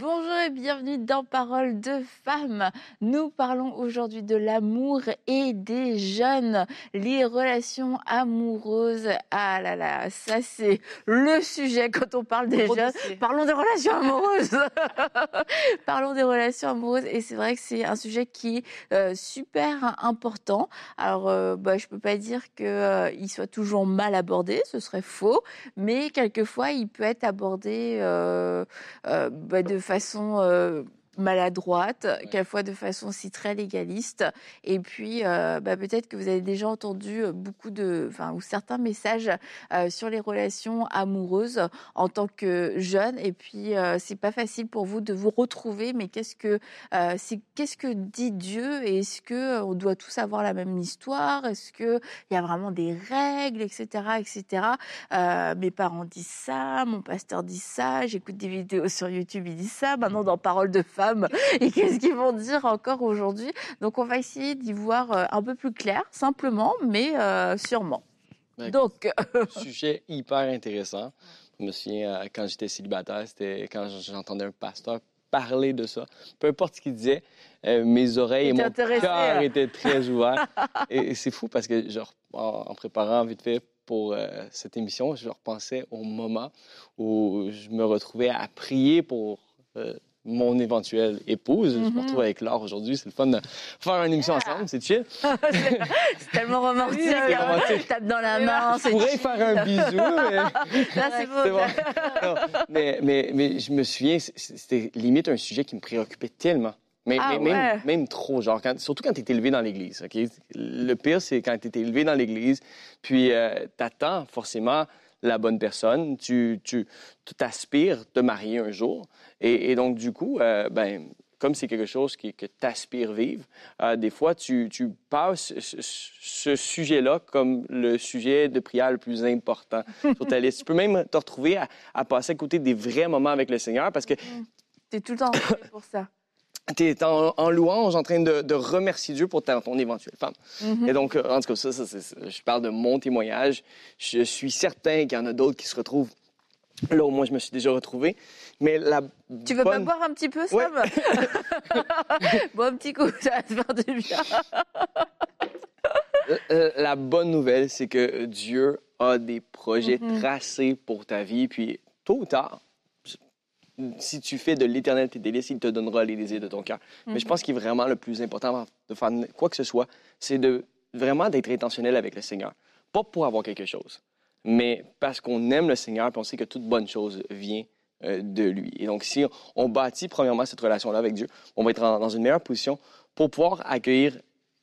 Bonjour et bienvenue dans Parole de femmes. Nous parlons aujourd'hui de l'amour et des jeunes, les relations amoureuses. Ah là là, ça c'est le sujet quand on parle des jeunes. Parlons des relations amoureuses. parlons des relations amoureuses et c'est vrai que c'est un sujet qui est euh, super important. Alors euh, bah, je peux pas dire que euh, il soit toujours mal abordé, ce serait faux, mais quelquefois il peut être abordé euh, bah, de façon maladroite, quelquefois de façon aussi très légaliste. Et puis, euh, bah, peut-être que vous avez déjà entendu euh, beaucoup de, enfin, ou certains messages euh, sur les relations amoureuses en tant que jeune. Et puis, euh, c'est pas facile pour vous de vous retrouver. Mais qu'est-ce que, c'est, qu'est-ce que dit Dieu? Et est-ce que on doit tous avoir la même histoire? Est-ce que il y a vraiment des règles, etc., etc. Mes parents disent ça, mon pasteur dit ça, j'écoute des vidéos sur YouTube, il dit ça. Maintenant, dans Parole de femme et qu'est-ce qu'ils vont dire encore aujourd'hui? Donc on va essayer d'y voir euh, un peu plus clair, simplement, mais euh, sûrement. Donc, Sujet hyper intéressant. Je me souviens, euh, quand j'étais célibataire, c'était quand j'entendais un pasteur parler de ça. Peu importe ce qu'il disait, euh, mes oreilles et mon cœur étaient très ouverts. et c'est fou parce que, genre, en, en préparant vite fait pour euh, cette émission, je repensais au moment où je me retrouvais à prier pour euh, mon éventuelle épouse. Je me Mhm. retrouve avec Laure aujourd'hui. C'est le fun de faire une émission ensemble. C'est chill. c'est tellement romantique. Hein. romantique. Tape dans la main, Je pourrais chill. faire un bisou, mais... Là, c'est beau. C'est bon. Non, mais, mais, mais je me souviens, c'était limite un sujet qui me préoccupait tellement. Mais, Ah mais ouais. même, même trop, genre, quand- surtout quand tu es élevé dans l'Église. ok? Le pire, c'est quand tu es élevé dans l'Église, puis tu attends forcément la bonne personne, tu, tu, tu t'aspires te marier un jour. Et, et donc, du coup, euh, ben, comme c'est quelque chose qui, que tu aspires vivre, euh, des fois, tu, tu passes ce, ce sujet-là comme le sujet de prière le plus important sur ta liste. Tu peux même te retrouver à, à passer à côté des vrais moments avec le Seigneur parce que T'es tout le temps pour ça. tu es en, en louange en train de, de remercier Dieu pour ta- ton éventuelle femme. Mhm. Et donc, euh, en tout cas, ça, je parle de mon témoignage. Je suis certain qu'il y en a d'autres qui se retrouvent là où moi je me suis déjà retrouvé. Mais la Tu veux pas boire un petit peu, Ouais. Sam Bois un petit coup, ça va te faire du bien. Euh, La bonne nouvelle, c'est que Dieu a des projets Mhm. tracés pour ta vie. Puis, tôt ou tard, si tu fais de l'éternel tes délices, il te donnera les désirs de ton cœur. Mais je pense qu'il est vraiment le plus important de faire quoi que ce soit, c'est de vraiment d'être intentionnel avec le Seigneur. Pas pour avoir quelque chose, mais parce qu'on aime le Seigneur et on sait que toute bonne chose vient euh, de lui. Et donc, si on bâtit premièrement cette relation-là avec Dieu, on va être en- dans une meilleure position pour pouvoir accueillir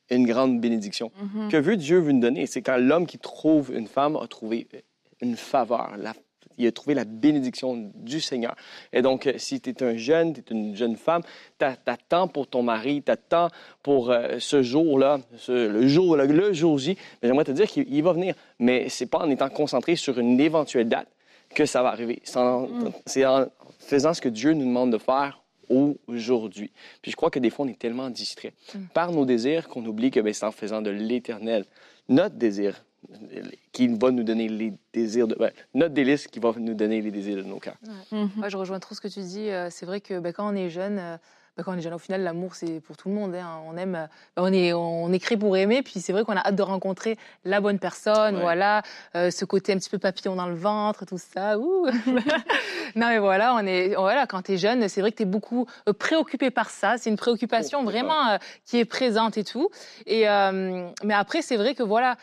une grande bénédiction. Mhm. Que veut Dieu vous nous donner? C'est quand l'homme qui trouve une femme a trouvé une faveur. La- il a trouvé la bénédiction du Seigneur. Et donc, euh, si tu es un jeune, tu es une jeune femme, tu attends pour ton mari, tu attends pour euh, ce jour-là, le jour, le, le jour J, mais j'aimerais te dire qu'il il va venir. Mais c'est pas en étant concentré sur une éventuelle date que ça va arriver. C'est en, c'est en faisant ce que Dieu nous demande de faire aujourd'hui. Puis je crois que des fois, on est tellement distrait par nos désirs qu'on oublie que ben, c'est en faisant de l'éternel notre désir qui va nous donner les désirs de... ben, notre délice qui va nous donner les désirs de nos cœurs. Ouais, je rejoins trop ce que tu dis. Euh, C'est vrai que bah, quand on est jeune, euh, bah, quand on est jeune, au final, l'amour, c'est pour tout le monde. hein. On aime, euh, bah, on est, on est créé pour aimer. Puis c'est vrai qu'on a hâte de rencontrer la bonne personne. Ouais. Voilà, Euh, ce côté un petit peu papillon dans le ventre, tout ça. Ouh. non, mais voilà, on est, voilà, quand tu es jeune, c'est vrai que tu es beaucoup euh, préoccupé par ça. C'est une préoccupation Oh, vraiment euh, qui est présente et tout. Et euh, mais après, c'est vrai que voilà.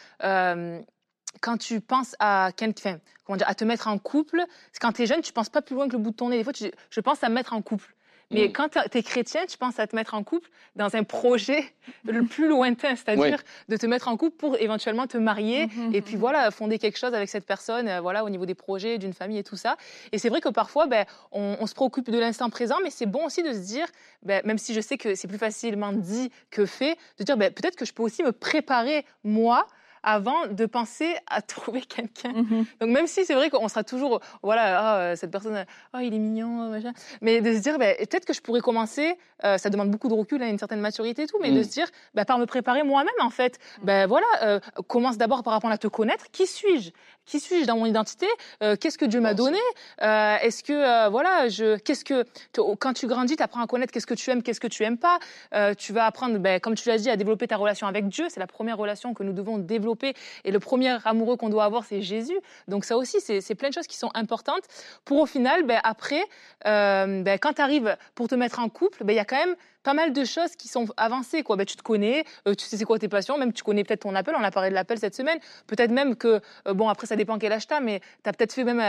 quand tu penses à quelqu'un, comment dire, à te mettre en couple, quand tu es jeune, tu penses pas plus loin que le bout de ton nez. Des fois, tu- je pense à me mettre en couple. Mais Mm. quand tu es chrétien, tu penses à te mettre en couple dans un projet le plus lointain, c'est-à-dire de te mettre en couple pour éventuellement te marier Mhm. et puis voilà, fonder quelque chose avec cette personne, euh, voilà, au niveau des projets, d'une famille et tout ça. Et c'est vrai que parfois, ben, on, on se préoccupe de l'instant présent, mais c'est bon aussi de se dire, ben, même si je sais que c'est plus facilement dit que fait, de dire ben, peut-être que je peux aussi me préparer moi avant de penser à trouver quelqu'un. Mhm. Donc même si c'est vrai qu'on sera toujours, voilà, ah, euh, cette personne, oh, il est mignon, machin. mais de se dire, ben, peut-être que je pourrais commencer, euh, ça demande beaucoup de recul, hein, une certaine maturité et tout, mais de Mm. se dire, ben, par me préparer moi-même en fait. Ben voilà, euh, commence d'abord par apprendre à te connaître. Qui suis-je? Qui suis-je dans mon identité? Euh, Qu'est-ce que Dieu m'a donné? Euh, Est-ce que euh, voilà, je, qu'est-ce que t- quand tu grandis, tu apprends à connaître qu'est-ce que tu aimes, qu'est-ce que tu aimes pas. Euh, tu vas apprendre, ben, comme tu l'as dit, à développer ta relation avec Dieu. C'est la première relation que nous devons développer. Et le premier amoureux qu'on doit avoir, c'est Jésus. Donc ça aussi, c'est c'est plein de choses qui sont importantes pour au final, ben, après, euh, ben, quand tu arrives pour te mettre en couple, ben, il y a quand même pas mal de choses qui sont avancées. Quoi. Ben, tu te connais, euh, tu sais c'est quoi tes passions, même tu connais peut-être ton appel. On a parlé de l'appel cette semaine. Peut-être même que, euh, bon, après, ça dépend quel âge mais tu as peut-être fait même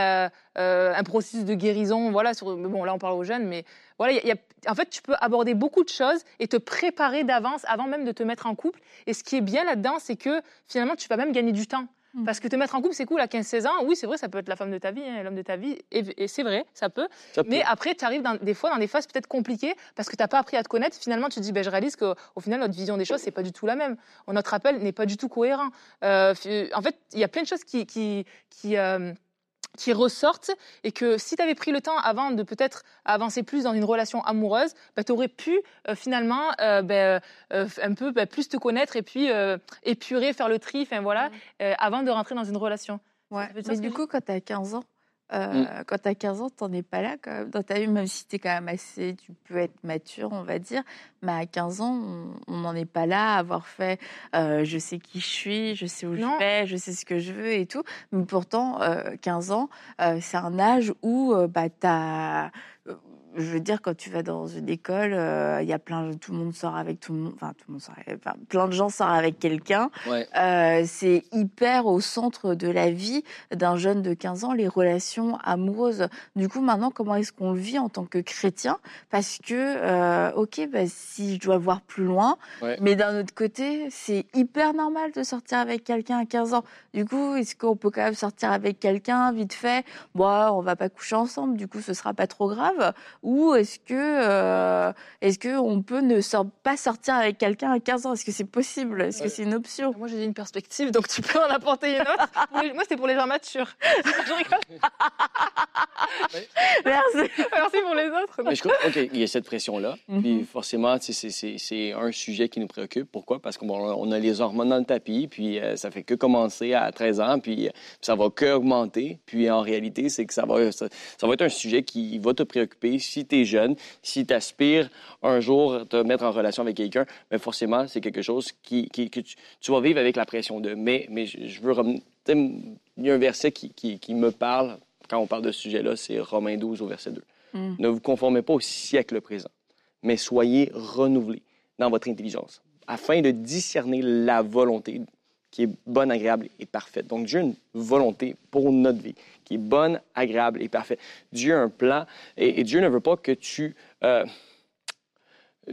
euh, un processus de guérison. Voilà, sur, bon, là, on parle aux jeunes, mais voilà, il y a- y a- en fait, tu peux aborder beaucoup de choses et te préparer d'avance avant même de te mettre en couple. Et ce qui est bien là-dedans, c'est que finalement, tu vas même gagner du temps. Mm. Parce que te mettre en couple, c'est cool à 15-16 ans. Oui, c'est vrai, ça peut être la femme de ta vie, hein, l'homme de ta vie. Et, et c'est vrai, ça peut. Ça peut. Mais après, tu arrives dans, des fois dans des phases peut-être compliquées parce que tu n'as pas appris à te connaître. Finalement, tu te dis, ben, je réalise qu'au au final, notre vision des choses, c'est pas du tout la même. Notre appel n'est pas du tout cohérent. Euh, en fait, il y a plein de choses qui, qui, qui, euh, qui ressortent et que si tu avais pris le temps avant de peut-être avancer plus dans une relation amoureuse, tu aurais pu euh, finalement euh, ben, euh, un peu ben, plus te connaître et puis épurer, faire le tri, enfin voilà, avant de rentrer dans une relation. Ouais. Ça Mais du coup, quand tu as 15 ans, euh, quand tu as 15 ans, t'en es pas là quand même dans ta vie, même si tu es quand même assez, tu peux être mature, on va dire. Mais à 15 ans, on n'en est pas là à avoir fait euh, je sais qui je suis, je sais où Non. je vais, je sais ce que je veux et tout. Mais pourtant, euh, 15 ans, euh, c'est un âge où bah, tu as. Je veux dire, quand tu vas dans une école, euh, il y a plein, tout le monde sort avec tout le monde, enfin tout le monde sort, avec- enfin, plein de gens sortent avec quelqu'un. Ouais. Euh, c'est hyper au centre de la vie d'un jeune de 15 ans, les relations amoureuses. Du coup, maintenant, comment est-ce qu'on le vit en tant que chrétien? Parce que, euh, ok, bah, si je dois voir plus loin, Ouais. mais d'un autre côté, c'est hyper normal de sortir avec quelqu'un à 15 ans. Du coup, est-ce qu'on peut quand même sortir avec quelqu'un vite fait? Bon, on va pas coucher ensemble, du coup, ce sera pas trop grave. Ou est-ce que, euh, est-ce que on peut ne sort- pas sortir avec quelqu'un à 15 ans? Est-ce que c'est possible? Est-ce que Ouais. c'est une option? Moi, j'ai une perspective, donc tu peux en apporter une autre. Moi, c'était pour les gens matures. Je rigole. Merci. Merci pour les autres. Mais je crois, OK, il y a cette pression-là. Mhm. Puis forcément, c'est- c'est c'est un sujet qui nous préoccupe. Pourquoi? Parce qu'on on a les hormones dans le tapis, puis euh, ça fait que commencer à 13 ans, puis euh, ça va que augmenter. Puis en réalité, c'est que ça va, ça, ça va être un sujet qui va te préoccuper si tu es jeune, si tu aspires un jour à te mettre en relation avec quelqu'un, mais forcément, c'est quelque chose qui, qui- que tu, tu vas vivre avec la pression de. Mais, mais je, veux revenir. Il y a un verset qui, qui, qui me parle quand on parle de ce sujet-là, c'est Romains 12 au verset 2. Mm. Ne vous conformez pas au siècle présent, mais soyez renouvelés dans votre intelligence, afin de discerner la volonté qui est bonne, agréable et parfaite. Donc, Dieu a une volonté pour notre vie qui est bonne, agréable et parfaite. Dieu a un plan et, Dieu ne veut pas que tu, euh,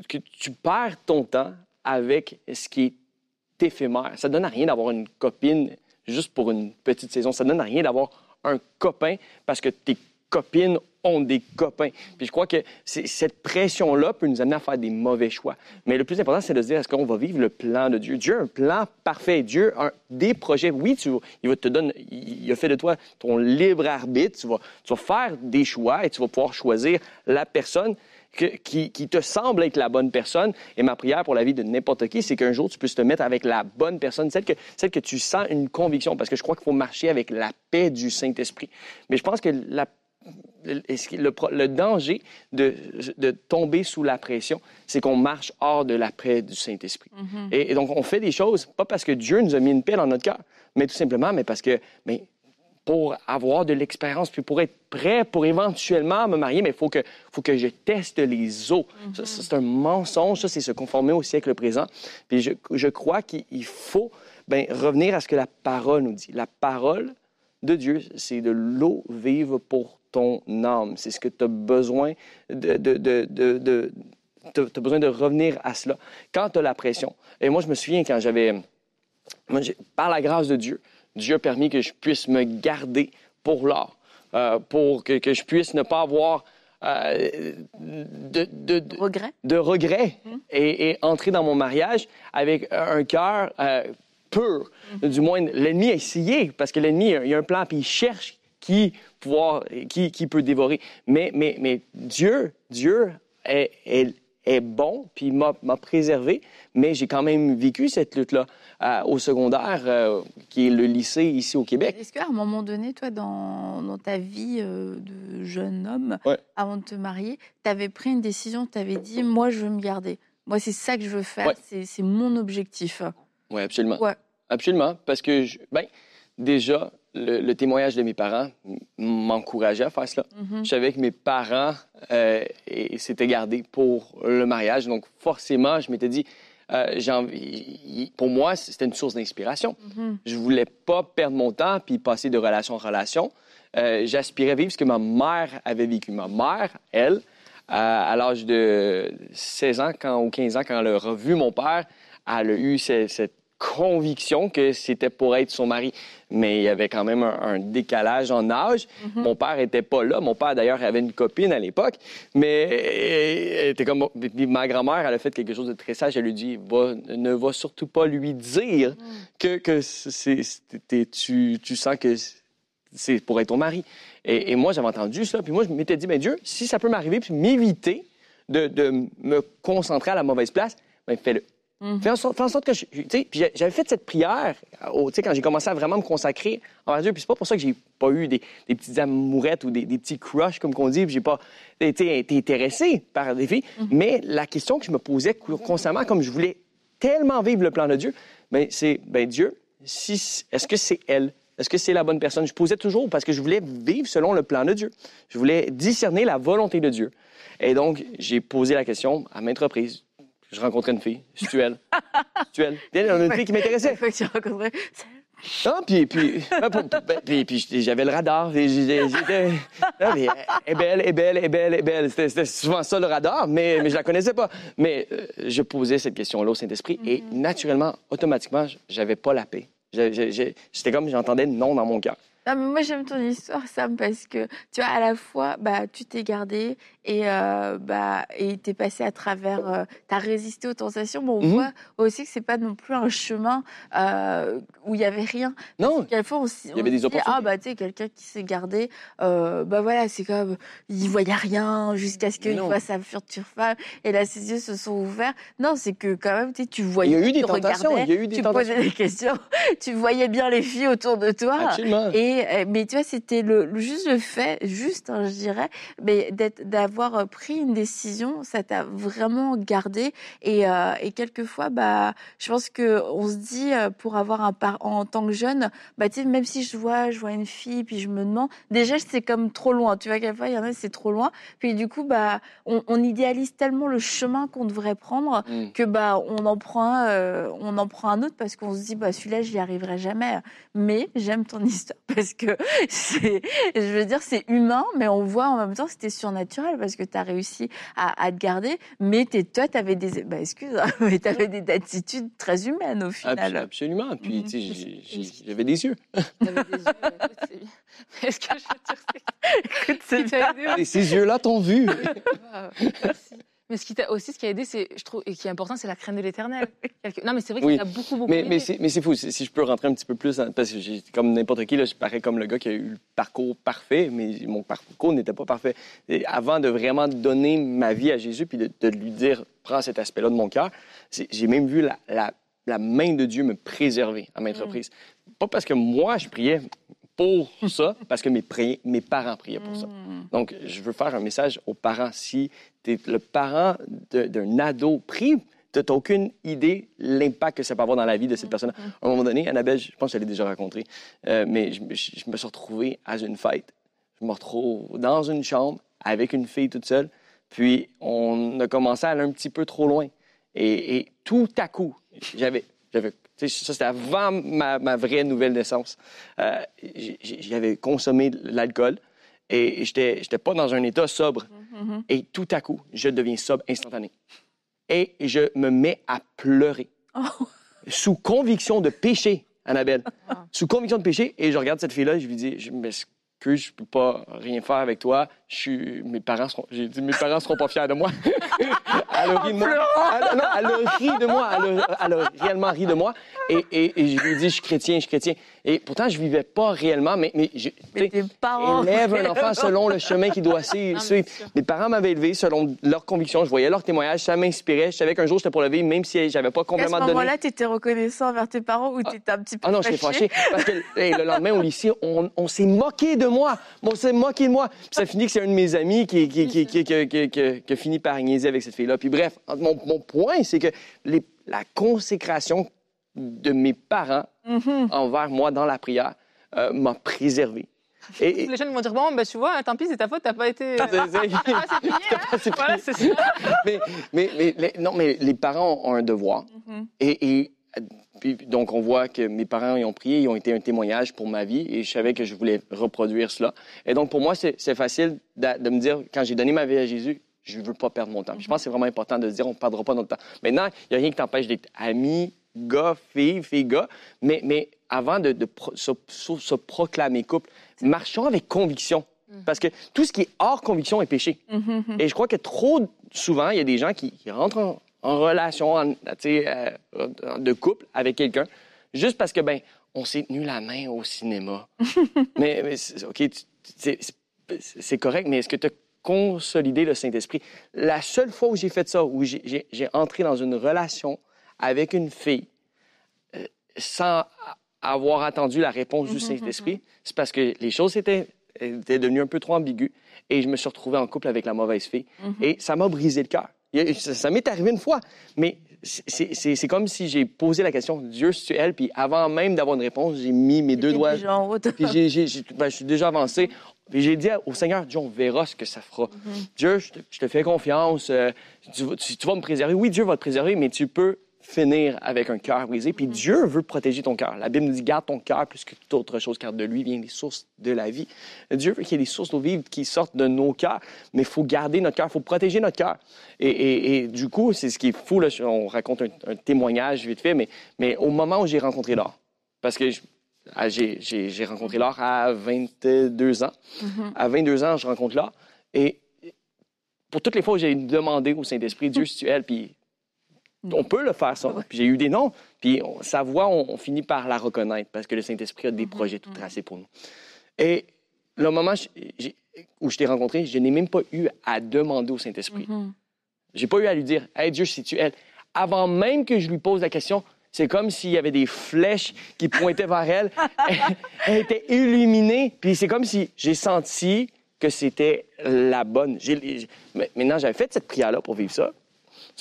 que tu perds ton temps avec ce qui est éphémère. Ça ne donne à rien d'avoir une copine juste pour une petite saison. Ça ne donne à rien d'avoir un copain parce que tes copines ont des copains. Puis je crois que cette pression-là peut nous amener à faire des mauvais choix. Mais le plus important, c'est de se dire, est-ce qu'on va vivre le plan de Dieu? Dieu a un plan parfait. Dieu a un- des projets. Oui, tu, il va te donner, il a fait de toi ton libre arbitre. Tu vas, tu vas faire des choix et tu vas pouvoir choisir la personne qui, qui te semble être la bonne personne. Et ma prière pour la vie de n'importe qui, c'est qu'un jour, tu puisses te mettre avec la bonne personne, celle que, celle que tu sens une conviction, parce que je crois qu'il faut marcher avec la paix du Saint-Esprit. Mais je pense que la le, danger de, de tomber sous la pression, c'est qu'on marche hors de la paix du Saint-Esprit. et, et donc, on fait des choses, pas parce que Dieu nous a mis une paix dans notre cœur, mais tout simplement, mais parce que, mais pour avoir de l'expérience, puis pour être prêt pour éventuellement me marier, mais il faut que, faut que je teste les eaux. Ça, c'est un mensonge, ça, c'est se conformer au siècle présent. Puis je, je crois qu'il faut ben, revenir à ce que la parole nous dit. La parole de Dieu, c'est de l'eau vive pour ton âme. C'est ce que tu as besoin de... de, de, de, de tu as besoin de revenir à cela. Quand tu as la pression, et moi, je me souviens quand j'avais... Par la grâce de Dieu, Dieu a permis que je puisse me garder pour l'art, euh, pour que, que je puisse ne pas avoir euh, de, de, de, Regret de regrets et, et entrer dans mon mariage avec un cœur euh, pur. Du moins, l'ennemi a essayé, parce que l'ennemi, il y a un plan, puis il cherche qui, pouvoir, qui, qui peut dévorer. Mais, mais, mais Dieu, Dieu est, est, est bon, puis il m'a m'a préservé, mais j'ai quand même vécu cette lutte-là euh, au secondaire, euh, qui est le lycée ici au Québec. Est-ce qu'à un moment donné, toi, dans, dans ta vie euh, de jeune homme, Ouais. avant de te marier, tu avais pris une décision, tu avais dit, moi, je veux me garder. Moi, c'est ça que je veux faire, Ouais. c'est c'est mon objectif. Oui, absolument. Ouais. Absolument, parce que, je- ben, déjà, le, le témoignage de mes parents m'encourageait à faire cela. Mhm. Je savais que mes parents euh, et- s'étaient gardés pour le mariage, donc forcément, je m'étais dit, euh, envie- pour moi, c'était une source d'inspiration. Mhm. Je voulais pas perdre mon temps puis passer de relation en relation. Euh, J'aspirais vivre ce que ma mère avait vécu. Ma mère, elle, à, à l'âge de 16 ans quand, ou 15 ans, quand elle a revu mon père, elle a eu ce- cette conviction que c'était pour être son mari. Mais il y avait quand même un, un décalage en âge. Mon père était pas là. Mon père, d'ailleurs, avait une copine à l'époque. Mais euh, elle était comme... ma grand-mère, elle a fait quelque chose de très sage. Elle lui dit, va, ne va surtout pas lui dire que, que t'es- tu, tu sens que c'est pour être ton mari. Et, et moi, j'avais entendu ça. Puis moi, je m'étais dit, ben Dieu, si ça peut m'arriver, puis m'éviter de, de me concentrer à la mauvaise place, ben fais-le. Mhm. Fais, en sorte, fais en sorte que je. puis j'avais fait cette prière au- tu sais, quand j'ai commencé à vraiment me consacrer envers Dieu. Puis c'est pas pour ça que j'ai pas eu des, des petites amourettes ou des, des petits crushs, comme qu'on dit. Puis j'ai pas été, intéressé par des filles. Mais la question que je me posais constamment, comme je voulais tellement vivre le plan de Dieu, ben c'est, ben Dieu, si, est-ce que c'est elle? Est-ce que c'est la bonne personne? Je posais toujours parce que je voulais vivre selon le plan de Dieu. Je voulais discerner la volonté de Dieu. Et donc, j'ai posé la question à maintes reprises. Je rencontrais une fille. C'est-tu elle? C'est-tu elle? Il y a une fille qui m'intéressait. Fois que tu rencontrais, Ah, puis, puis, ben, ben, puis, puis j'avais le radar. j'étais- Non, mais elle est belle, elle est belle, elle est belle, elle est belle. C'était souvent ça le radar, mais, mais je la connaissais pas. Mais euh, je posais cette question-là au Saint-Esprit et naturellement, automatiquement, j'avais pas la paix. J'étais comme, j'entendais non dans mon cœur. Non, mais moi j'aime ton histoire, Sam, parce que tu vois, à la fois, bah, tu t'es gardé et euh, bah, et t'es passé à travers, euh, t'as résisté aux tentations, mais on Mhm. voit aussi que c'est pas non plus un chemin euh, où il y avait rien. Non, Quelquefois, on, s- y avait des dit, opportunités. ah bah tu sais, quelqu'un qui s'est gardé, euh, bah voilà, c'est comme, il voyait rien jusqu'à ce qu'il voit sa future femme et là ses yeux se sont ouverts. Non, c'est que quand même, tu tu il voyais, y a eu des tu tentations. Il y a eu des tu tentations. posais des questions, tu voyais bien les filles autour de toi. Absolument. Et euh, mais tu vois, c'était le, juste le fait, juste, hein, je dirais, mais d'être, d'avoir euh, pris une décision, ça t'a vraiment gardé. Et, euh, et quelquefois, bah, je pense que on se dit euh, pour avoir un par en tant que jeune, bah, tu sais, même si je vois, je vois une fille, puis je me demande, déjà, c'est comme trop loin. Tu vois, quelquefois, il y en a, c'est trop loin. Puis du coup, bah, on, on idéalise tellement le chemin qu'on devrait prendre Mm. que bah on en prend un, euh, on en prend un autre parce qu'on se dit bah celui-là j'y arriverai jamais. Mais j'aime ton histoire parce que c'est, je veux dire c'est humain, mais on voit en même temps que c'était surnaturel parce que tu as réussi à, à te garder. Mais t'es, toi t'avais des, bah excuse, hein, mais t'avais des attitudes très humaines au final. Absolument. Puis, tu sais, j'ai- j'ai- j'avais des yeux. T'avais des yeux, écoute, c'est bien. Mais Est-ce que je veux dire, c'est Écoute, c'est Et ces yeux-là t'ont vu. Waouh, merci. Mais ce qui t'a aussi, ce qui a aidé, c'est, je trouve, et qui est important, c'est la crainte de l'éternel. Quelque- Non, mais c'est vrai que Oui. t'a beaucoup, beaucoup Mais, mais c'est fou. Si je peux rentrer un petit peu plus, parce que j'ai comme n'importe qui, là, je parais comme le gars qui a eu le parcours parfait, mais mon parcours n'était pas parfait. Et avant de vraiment donner ma vie à Jésus, puis de, de lui dire, prends cet aspect-là de mon cœur, j'ai même vu la, la- la main de Dieu me préserver à maintes Mm. reprises. Pas parce que moi, je priais pour ça, parce que mes, parents priaient pour ça. Mm. Donc, je veux faire un message aux parents. Si tu es le parent d'un ado pris, tu n'as aucune idée l'impact que ça peut avoir dans la vie de cette personne. À un moment donné, Annabelle, je pense que je l'ai déjà rencontrée, euh, mais je, me- je- je me suis retrouvé à une fête. Je me retrouve dans une chambre avec une fille toute seule. Puis, on a commencé à aller un petit peu trop loin. Et, et tout à coup, j'avais... ça, c'était avant ma, ma vraie nouvelle naissance. Euh, J'avais consommé de l'alcool et j'étais j'étais pas dans un état sobre. Mhm. Et tout à coup, je deviens sobre instantané. Et je me mets à pleurer Oh. sous conviction de péché, Annabelle. Ah. Sous conviction de péché. Et je regarde cette fille-là et je lui dis, je m'excuse, je peux pas rien faire avec toi. Je suis, mes parents seront, j'ai dit, mes parents seront pas fiers de moi. elle a ri de moi. Elle, non, elle a ri de moi. Elle elle a réellement ri de moi. Et, et, et je lui ai dit, je suis chrétien, je suis chrétien. Et pourtant, je vivais pas réellement, mais, mais, je, Mais tes parents. élève un enfant selon le chemin qu'il doit suivre. Mes parents m'avaient élevé selon leurs convictions. Je voyais leurs témoignages, ça m'inspirait. Je savais qu'un jour, j'étais pour le vivre, même si j'avais pas Et à ce complètement donné. moment-là, tu étais reconnaissant envers tes parents ou tu étais un petit peu Ah non, j'étais fâché? Parce que hey, le lendemain, au lycée, on, on s'est moqué de moi. On s'est moqué de moi. Puis ça finit que un de mes amis qui, qui, qui, qui, a fini par niaiser avec cette fille-là. Puis bref, mon, mon point, c'est que les- la consécration de mes parents Mhm. envers moi dans la prière euh, m'a préservé. Et, et- Les jeunes vont dire bon, ben tu vois, tant pis, c'est ta faute, t'as pas été. C'est- Ah, c'est hein? Voilà, ça. mais, mais, mais les, non, mais les parents ont un devoir. Mhm. Et, et, puis, donc, on voit que mes parents ils ont prié, ils ont été un témoignage pour ma vie et je savais que je voulais reproduire cela. Et donc, pour moi, c'est facile de, de me dire, quand j'ai donné ma vie à Jésus, je ne veux pas perdre mon temps. Je pense que c'est vraiment important de se dire, on ne perdra pas notre temps. Maintenant, il n'y a rien qui t'empêche d'être ami, gars, fille, fille, gars. Mais, mais avant de, de pro- se, proclamer couple, marchons avec conviction. Parce que tout ce qui est hors conviction est péché. Mhm. Et je crois que trop souvent, il y a des gens qui, qui rentrent en, en relation en- euh, de couple avec quelqu'un juste parce que, ben, on s'est tenu la main au cinéma. mais, OK, c'est- correct, mais est-ce que tu as consolidé le Saint-Esprit? La seule fois où j'ai fait ça, où j'ai- entré dans une relation avec une fille euh, sans avoir attendu la réponse du Saint-Esprit, c'est parce que les choses étaient, étaient devenues un peu trop ambiguës et je me suis retrouvé en couple avec la mauvaise fille. Et ça m'a brisé le cœur. Ça, m'est arrivé une fois, mais c'est- c'est c'est comme si j'ai posé la question, Dieu, si tu es elle, puis avant même d'avoir une réponse, j'ai mis mes deux doigts, déjà en route. puis ben, je suis déjà avancé. Puis j'ai dit au Seigneur, Dieu, on verra ce que ça fera. Dieu, je te, je te fais confiance. euh, tu- tu vas me préserver. Oui, Dieu va te préserver, mais tu peux finir avec un cœur brisé. Puis Dieu veut protéger ton cœur. La Bible nous dit, garde ton cœur plus que toute autre chose, car de lui viennent les sources de la vie. Dieu veut qu'il y ait des sources d'eau vive qui sortent de nos cœurs, mais il faut garder notre cœur, il faut protéger notre cœur. Et, et- et du coup, c'est ce qui est fou. Là, on raconte un, un témoignage vite fait, mais, mais au moment où j'ai rencontré Laure, parce que je- ah, j'ai j'ai- j'ai rencontré Laure à 22 ans. Mhm. À 22 ans, je rencontre Laure. Et pour toutes les fois où j'ai demandé au Saint-Esprit, Dieu, si tu es elle, puis on peut le faire, ça. Puis j'ai eu des noms. Puis on- sa voix, on, on finit par la reconnaître parce que le Saint-Esprit a des projets tout tracés pour nous. Et le moment où je t'ai rencontré, je n'ai même pas eu à demander au Saint-Esprit. Mhm. J'ai pas eu à lui dire, Hey Dieu, si tu elle. Avant même que je lui pose la question, c'est comme s'il y avait des flèches qui pointaient vers elle. Elle, elle était illuminée. Puis c'est comme si j'ai senti que c'était la bonne. Maintenant, j'avais fait cette prière-là pour vivre ça.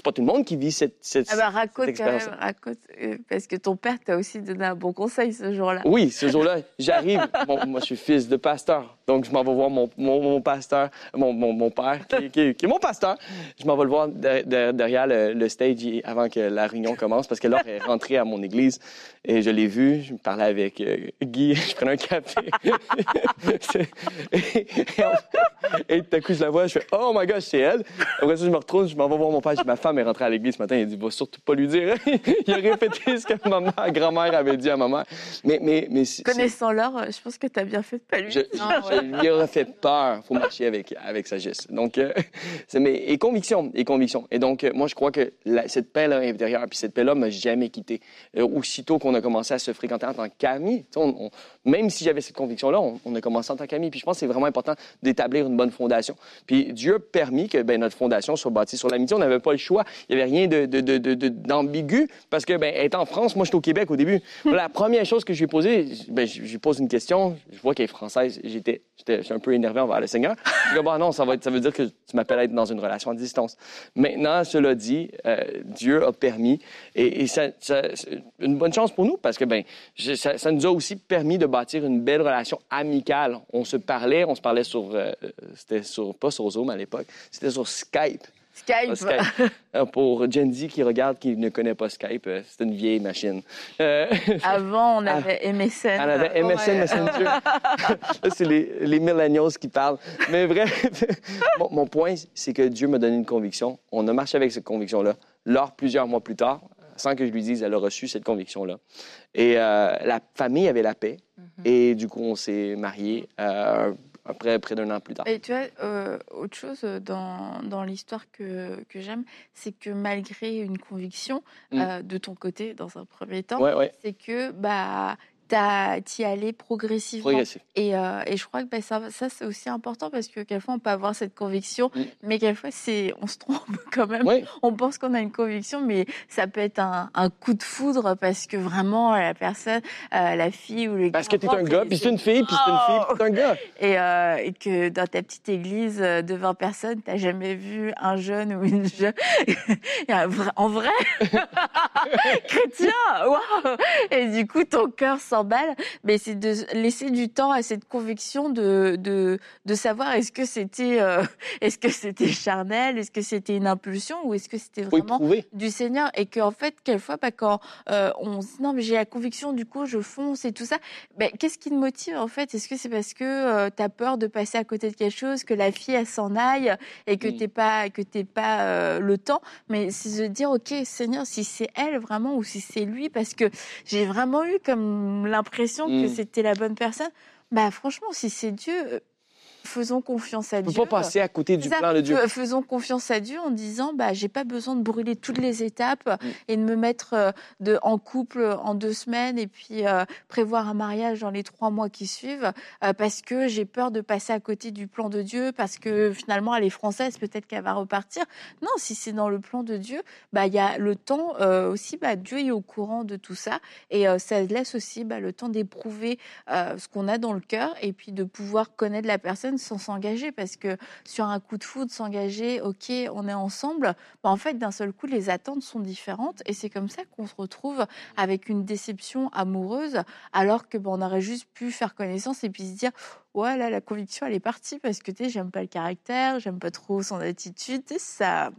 C'est pas tout le monde qui vit cette, cette, Ah bah raconte cette quand même, expérience. raconte. euh, parce que ton père t'a aussi donné un bon conseil ce jour-là. Oui, ce jour-là, j'arrive. Bon, moi, je suis fils de pasteur. Donc, je m'en vais voir mon, mon, mon pasteur, mon, père, qui, qui- qui est mon pasteur. Je m'en vais le voir de- de- derrière le, le stage avant que la réunion commence parce que Laure est rentrée à mon église et je l'ai vu. Je me parlais avec euh, Guy, je prenais un café. et, tout à coup, je la vois, je fais Oh my gosh, c'est elle. Après ça, je me retourne, je m'en vais voir mon père. Je dis, Ma femme est rentrée à l'église ce matin. Il dit Va surtout pas lui dire. il a répété ce que ma mère, grand-mère avait dit à ma mère. Mais, mais, mais Connaissant euh, je pense que t'as bien fait de pas lui. je, Je lui aurais fait peur. Il faut marcher avec, avec sagesse. Donc, euh, c'est- et conviction, et conviction. Et donc, euh, moi, je crois que la- cette paix-là intérieure, puis cette paix-là m'a jamais quitté. Euh, aussitôt qu'on a commencé à se fréquenter en tant qu'amis, on- on- même si j'avais cette conviction-là, on, on a commencé en tant qu'amis. Puis je pense que c'est vraiment important d'établir une bonne fondation. Puis Dieu a permis que ben, notre fondation soit bâtie sur l'amitié. On n'avait pas le choix. Il n'y avait rien de, d'ambigu parce que, ben, être en France, moi, j'étais au Québec au début. La première chose que je lui ai posée, ben, je lui pose une question. Je vois qu'elle est française. J'étais, j'étais un peu énervé envers le Seigneur. Je dis, bah non, ça, va ça veut dire que tu m'appelles à être dans une relation à distance. Maintenant, cela dit, euh, Dieu a permis, et, et ça, une bonne chance pour nous parce que ben, ça nous a aussi permis de bâtir une belle relation amicale. On se parlait, on se parlait sur, euh, c'était sur, pas sur Zoom à l'époque, c'était sur Skype. Skype. Skype. Euh, pour Gen Z qui regarde, qui ne connaît pas Skype, euh, c'est une vieille machine. Euh, Avant, on avait MSN. on avait MSN Ouais. Messenger. Là, c'est les, les millennials qui parlent. Mais bref, mon, mon point, c'est que Dieu m'a donné une conviction. On a marché avec cette conviction-là. Lors, plusieurs mois plus tard, sans que je lui dise, elle a reçu cette conviction-là. Et euh, la famille avait la paix. Et du coup, on s'est mariés euh, après près d'un an plus tard. Et tu vois, euh, autre chose euh, dans, dans l'histoire que, que j'aime, c'est que malgré une conviction Mm. euh, de ton côté, dans un premier temps, Ouais, ouais, c'est que bah, tu y allais progressivement. Et, euh, et je crois que bah, ça, ça c'est aussi important parce que quelquefois on peut avoir cette conviction, Mm. mais quelquefois c'est, on se trompe quand même. Oui, On pense qu'on a une conviction, mais ça peut être un, un coup de foudre parce que vraiment la personne, euh, la fille ou le parce que gars tu es un gars, puis c'est- une fille, puis c'est une fille, puis c'est un gars. et, euh, et que dans ta petite église euh, de 20 personnes, t'as jamais vu un jeune ou une jeune en vrai? Chrétien, waouh Et du coup, ton cœur s'emballe. Mais c'est de laisser du temps à cette conviction de de, de savoir est-ce que c'était euh, est-ce que c'était charnel, est-ce que c'était une impulsion ou est-ce que c'était vraiment du Seigneur et qu'en fait quelquefois bah, quand euh, on se dit non mais j'ai la conviction du coup je fonce et tout ça ben, qu'est-ce qui te motive en fait? Est-ce que c'est parce que tu as peur de passer à côté de quelque chose que la fille elle s'en aille et que Mm. t'es pas que t'es pas euh, le temps? Mais c'est de dire ok Seigneur si c'est elle vraiment ou si c'est lui parce que j'ai vraiment eu comme l'impression que Mm. c'était la bonne personne bah franchement si c'est Dieu euh, faisons confiance à Dieu pas passer à côté du plan de Dieu. Fais- Faisons confiance à Dieu en disant bah j'ai pas besoin de brûler toutes les étapes Mm. et de me mettre euh, de, en couple en deux semaines et puis euh, prévoir un mariage dans les trois mois qui suivent euh, parce que j'ai peur de passer à côté du plan de Dieu parce que finalement elle est française peut-être qu'elle va repartir. Non, si c'est dans le plan de Dieu, bah il y a le temps euh, aussi bah Dieu est au courant de tout ça et ça laisse aussi bah, le temps d'éprouver ce qu'on a dans le cœur et puis de pouvoir connaître la personne sans s'engager parce que sur un coup de foudre s'engager ok on est ensemble. Bah, en fait d'un seul coup les attentes sont différentes et c'est comme ça qu'on se retrouve avec une déception amoureuse alors que bah, on aurait juste pu faire connaissance et puis se dire ouais là la conviction elle est partie parce que tu sais j'aime pas le caractère j'aime pas trop son attitude ça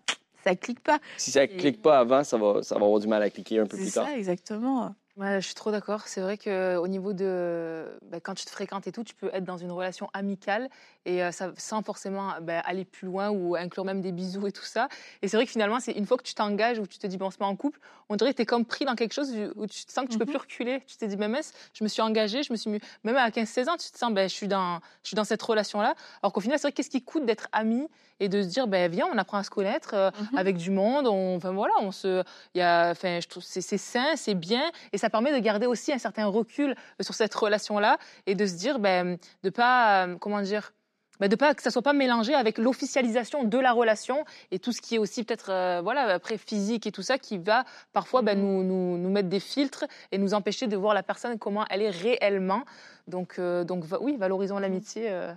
ça clique pas. Si ça clique pas avant, ça va, ça va avoir du mal à cliquer un peu c'est plus tard. ça exactement Ouais, je suis trop d'accord. C'est vrai que au niveau de bah, quand tu te fréquentes et tout, tu peux être dans une relation amicale et euh, ça, sans forcément bah, aller plus loin ou inclure même des bisous et tout ça. Et c'est vrai que finalement, c'est une fois que tu t'engages ou tu te dis bon, on se met en couple, on dirait que tu es comme pris dans quelque chose où tu te sens que tu peux Mhm. plus reculer. Tu t'es dit, même je me suis engagée, je me suis mis, même à 15-16 ans, tu te sens, ben, je suis dans, je suis dans cette relation-là. Alors qu'au final, c'est vrai qu'est-ce qui coûte d'être ami et de se dire, ben, viens, on apprend à se connaître euh, Mhm. avec du monde, on, enfin voilà, on se, il y a, enfin, je trouve c'est c'est sain, c'est bien, et ça permet de garder aussi un certain recul sur cette relation-là et de se dire, ben, de pas, euh, comment dire, ben, de pas que ça soit pas mélangé avec l'officialisation de la relation et tout ce qui est aussi peut-être, euh, voilà, après physique et tout ça qui va parfois ben, Mhm. nous, nous, nous mettre des filtres et nous empêcher de voir la personne comment elle est réellement. Donc, euh, donc oui, valorisons l'amitié, euh,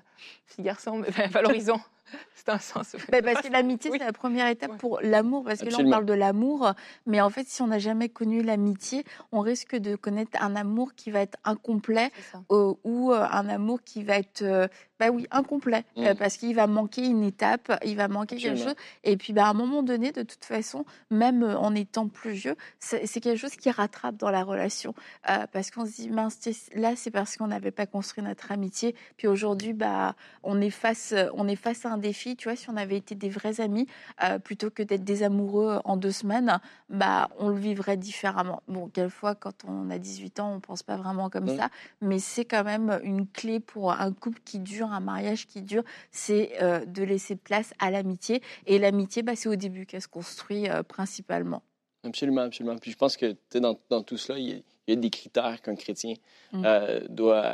fille garçon, mais ben, valorisons. C'est un sens. Ben, parce que l'amitié, Oui. c'est la première étape Ouais. pour l'amour. Parce que là, on parle de l'amour. Mais en fait, si on n'a jamais connu l'amitié, on risque de connaître un amour qui va être incomplet euh, ou euh, un amour qui va être, euh, bah oui, incomplet. Mm. Euh, parce qu'il va manquer une étape, il va manquer quelque chose. Et puis, bah, à un moment donné, de toute façon, même en étant plus vieux, c'est quelque chose qui rattrape dans la relation. Euh, parce qu'on se dit, mince, là, c'est parce qu'on n'avait pas construit notre amitié. Puis aujourd'hui, bah, on est face, on est face à un défi. Tu vois, si on avait été des vrais amis, euh, plutôt que d'être des amoureux en deux semaines, bah, on le vivrait différemment. Bon, quelquefois, quand on a 18 ans, on pense pas vraiment comme Ouais. ça, mais c'est quand même une clé pour un couple qui dure, un mariage qui dure, c'est euh, de laisser place à l'amitié. Et l'amitié, bah, c'est au début qu'elle se construit euh, principalement. Absolument, absolument. Puis je pense que dans, dans tout cela, il y, a, il y a des critères qu'un chrétien Mm. euh, doit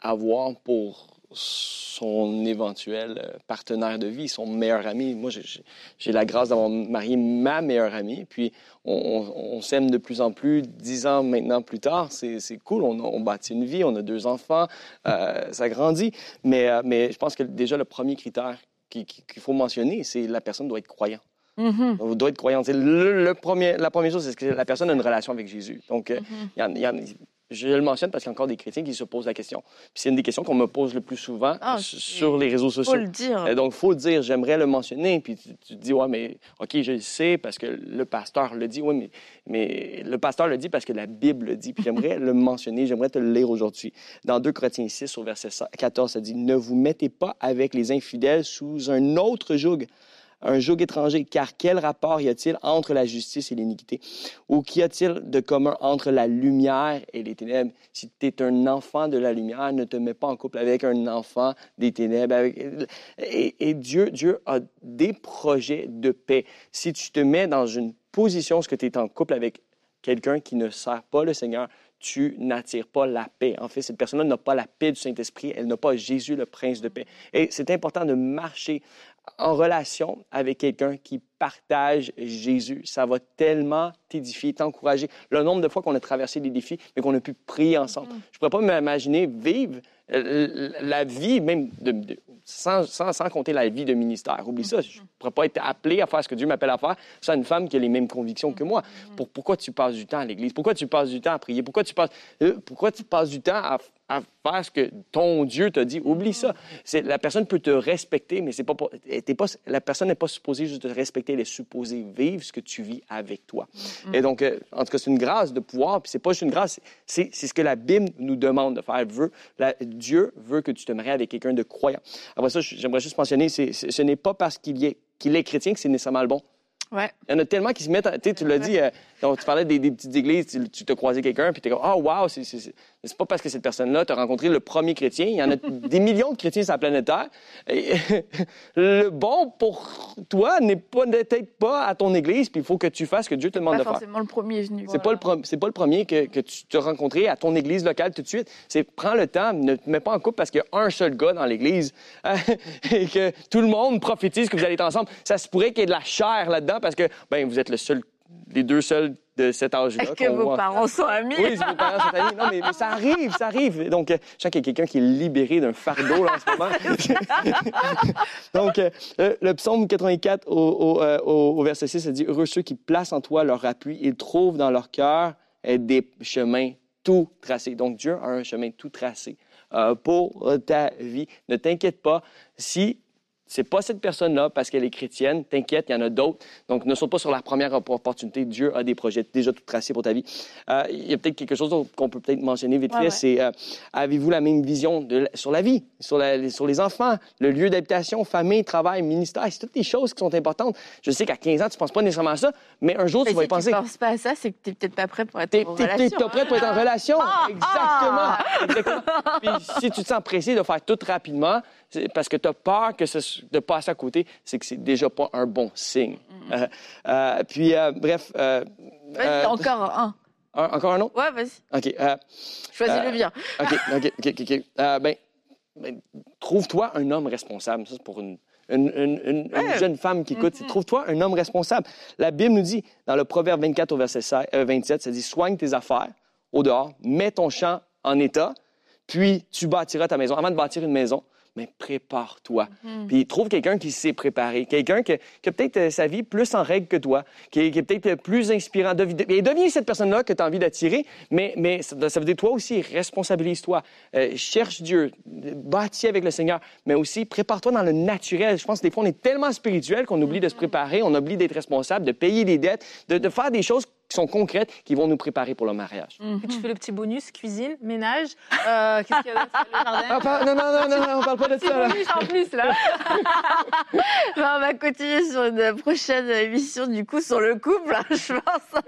avoir pour son éventuel euh, partenaire de vie, son meilleur ami. Moi, j'ai- la grâce d'avoir marié ma meilleure amie. Puis on, on- on s'aime de plus en plus. Dix ans maintenant plus tard, c'est cool. On, on bâtit une vie, on a deux enfants, euh, ça grandit. Mais, mais je pense que déjà le premier critère qui- qui- qu'il faut mentionner, c'est la personne doit être croyante. Mhm. On doit être croyant. Le, le premier, la première chose, c'est que la personne a une relation avec Jésus. Donc, euh, Mhm. il y en- il y en- je le mentionne parce qu'il y a encore des chrétiens qui se posent la question. Puis c'est une des questions qu'on me pose le plus souvent Ah, sur les réseaux Faut sociaux. le dire. Donc, il faut le dire, j'aimerais le mentionner. Puis tu, tu te dis, ouais, mais OK, je le sais parce que le pasteur le dit. Oui, mais, mais le pasteur le dit parce que la Bible le dit. Puis j'aimerais le mentionner, j'aimerais te le lire aujourd'hui. Dans 2 Corinthiens 6, au verset 14, ça dit Ne vous mettez pas avec les infidèles sous un autre joug. Un joug étranger. Car quel rapport y a-t-il entre la justice et l'iniquité? Ou qu'y a-t-il de commun entre la lumière et les ténèbres? Si tu es un enfant de la lumière, ne te mets pas en couple avec un enfant des ténèbres. Et, Dieu, Dieu a des projets de paix. Si tu te mets dans une position où tu es en couple avec quelqu'un qui ne sert pas le Seigneur, tu n'attires pas la paix. En fait, cette personne-là n'a pas la paix du Saint-Esprit, elle n'a pas Jésus, le prince de paix. Et c'est important de marcher en relation avec quelqu'un qui partage Jésus. Ça va tellement t'édifier, t'encourager. Le nombre de fois qu'on a traversé des défis, mais qu'on a pu prier ensemble. Mm. Je ne pourrais pas m'imaginer vivre euh, la vie, même de, sans, sans, sans, compter la vie de ministère. Oublie ça, je ne pourrais pas être appelé à faire ce que Dieu m'appelle à faire sans une femme qui a les mêmes convictions que moi. Pour, pourquoi tu passes du temps à l'Église? Pourquoi tu passes du temps à prier? Pourquoi tu passes, euh, pourquoi tu passes du temps à, à faire ce que ton Dieu t'a dit? Oublie ça. La personne peut te respecter, mais c'est pas, pas, la personne n'est pas supposée juste te respecter, elle est supposée vivre ce que tu vis avec toi. Mm-hmm. Et donc, euh, en tout cas, c'est une grâce de pouvoir, puis c'est pas juste une grâce, c'est ce que la Bible nous demande de faire. veut, la, Dieu veut que tu te maries avec quelqu'un de croyant. Après ça, j'aimerais juste mentionner, ce n'est pas parce qu'il est, qu'il est chrétien que c'est nécessairement le bon. Ouais. Il y en a tellement qui se mettent, tu tu l'as dit, euh, donc, tu parlais des, petites églises, tu, tu te croisais quelqu'un, puis tu es comme, oh, wow, c'est, c'est, pas parce que cette personne-là t'a rencontré le premier chrétien. Il y en a des millions de chrétiens sur la planète Terre. Et, le bon pour toi n'est pas, peut-être pas à ton église, puis il faut que tu fasses ce que Dieu te demande de faire. C'est forcément le premier venu. C'est, pas le c'est pas le premier que, que tu te rencontré à ton église locale tout de suite. C'est prends le temps, ne te mets pas en couple parce qu'il y a un seul gars dans l'église et que tout le monde prophétise que vous allez être ensemble. Ça se pourrait qu'il y ait de la chair là-dedans parce que, ben, vous êtes le seul les deux seuls de cet âge-là. Est-ce que vos parents sont amis? Oui, vos parents sont amis. Non, mais, ça arrive, ça arrive. Donc, euh, je sens qu'il y a quelqu'un qui est libéré d'un fardeau là, en ce moment. Donc, euh, le psaume 84 au, au, euh, au, verset 6, ça dit Heureux ceux qui placent en toi leur appui, ils trouvent dans leur cœur des chemins tout tracés. Donc, Dieu a un chemin tout tracé pour ta vie. Ne t'inquiète pas. Si c'est pas cette personne-là parce qu'elle est chrétienne. T'inquiète, il y en a d'autres. Donc, ne saute pas sur la première opportunité. Dieu a des projets déjà tout tracés pour ta vie. Euh, il y a peut-être quelque chose qu'on peut peut-être mentionner vite fait. C'est euh, avez-vous la même vision de, sur la vie, sur, la, sur les enfants, le lieu d'habitation, famille, travail, ministère? C'est toutes des choses qui sont importantes. Je sais qu'à 15 ans, tu penses pas nécessairement à ça, mais un jour, tu vas y penser. Si tu penses pas à ça, c'est que tu n'es peut-être pas prêt pour être en relation. Tu pas prêt pour être en relation. Ah, ah. Exactement. Puis si tu te sens pressé de faire tout rapidement, parce que tu as peur que de passer à côté, c'est que c'est déjà pas un bon signe. Euh, euh, puis, euh, bref. vas-y, encore un. Encore un autre? Ouais, vas-y. OK. Choisis-le bien. OK, OK, OK. OK. Ben, ben, trouve-toi un homme responsable. Ça, c'est pour une, une, jeune femme qui écoute. Mm-hmm. Trouve-toi un homme responsable. La Bible nous dit, dans le Proverbe 24 au verset 27, ça dit Soigne tes affaires au dehors, mets ton champ en état, puis tu bâtiras ta maison. Avant de bâtir une maison, mais prépare-toi. Mhm. Puis trouve quelqu'un qui s'est préparé, quelqu'un qui, a peut-être euh, sa vie plus en règle que toi, qui est, peut-être plus inspirant. Et deviens cette personne-là que tu as envie d'attirer, mais, mais ça, veut dire toi aussi, responsabilise-toi, euh, cherche Dieu, bâtis avec le Seigneur, mais aussi prépare-toi dans le naturel. Je pense que des fois, on est tellement spirituel qu'on oublie de se mhm. préparer, on oublie d'être responsable, de payer des dettes, de, de faire des choses qui sont concrètes, qui vont nous préparer pour le mariage. Mm Tu fais le petit bonus, cuisine, ménage. Euh, Qu'est-ce qu'il y a d'autre le jardin ah, Non, non, non, non, on parle pas de ça. bonus en plus, là. on va continuer sur une prochaine émission, du coup, sur le couple, hein, je pense.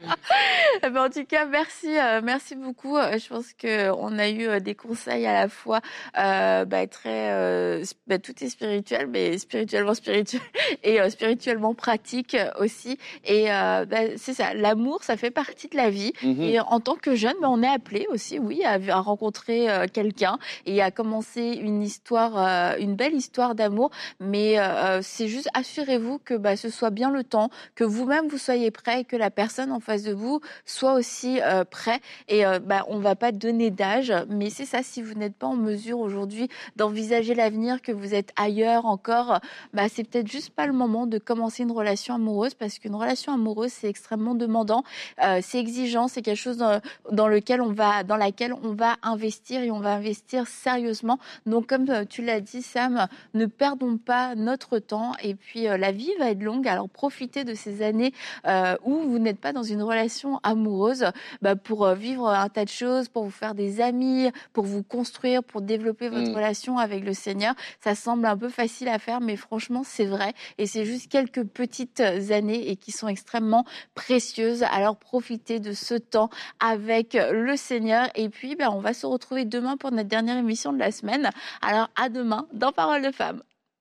Eh ben, en tout cas, merci, euh, merci beaucoup. Euh, je pense qu'on a eu euh, des conseils à la fois euh, bah, très... Euh, bah, tout est spirituel, mais spirituellement spirituel et spirituellement pratique aussi. Et bah, c'est ça, l'amour, ça fait partie de la vie. Mhm. Et en tant que jeune, on est appelé aussi, oui, à, rencontrer quelqu'un et à commencer une histoire, une belle histoire d'amour. Mais c'est juste, assurez-vous que ce soit bien le temps, que vous-même vous soyez prêt et que la personne en face de vous soit aussi prêt. Et bah, on va pas donner d'âge, mais c'est ça, si vous n'êtes pas en mesure aujourd'hui d'envisager l'avenir, que vous êtes ailleurs encore, bah, c'est peut-être juste pas le moment de commencer une relation amoureuse parce qu'une relation amoureuse, c'est extrêmement demandant. Euh, c'est exigeant, c'est quelque chose dans, dans, lequel on va, dans laquelle on va investir et on va investir sérieusement. Donc, comme euh, tu l'as dit, Sam, ne perdons pas notre temps. Et puis, euh, la vie va être longue. Alors, profitez de ces années euh, où vous n'êtes pas dans une relation amoureuse bah, pour euh, vivre un tas de choses, pour vous faire des amis, pour vous construire, pour développer votre Mm. relation avec le Seigneur. Ça semble un peu facile à faire, mais franchement, c'est vrai. Et c'est juste quelques petites années et qui sont extrêmement précieuses. Alors, profitez de ce temps avec le Seigneur. Et puis, ben, on va se retrouver demain pour notre dernière émission de la semaine. Alors, à demain dans Parole de Femme.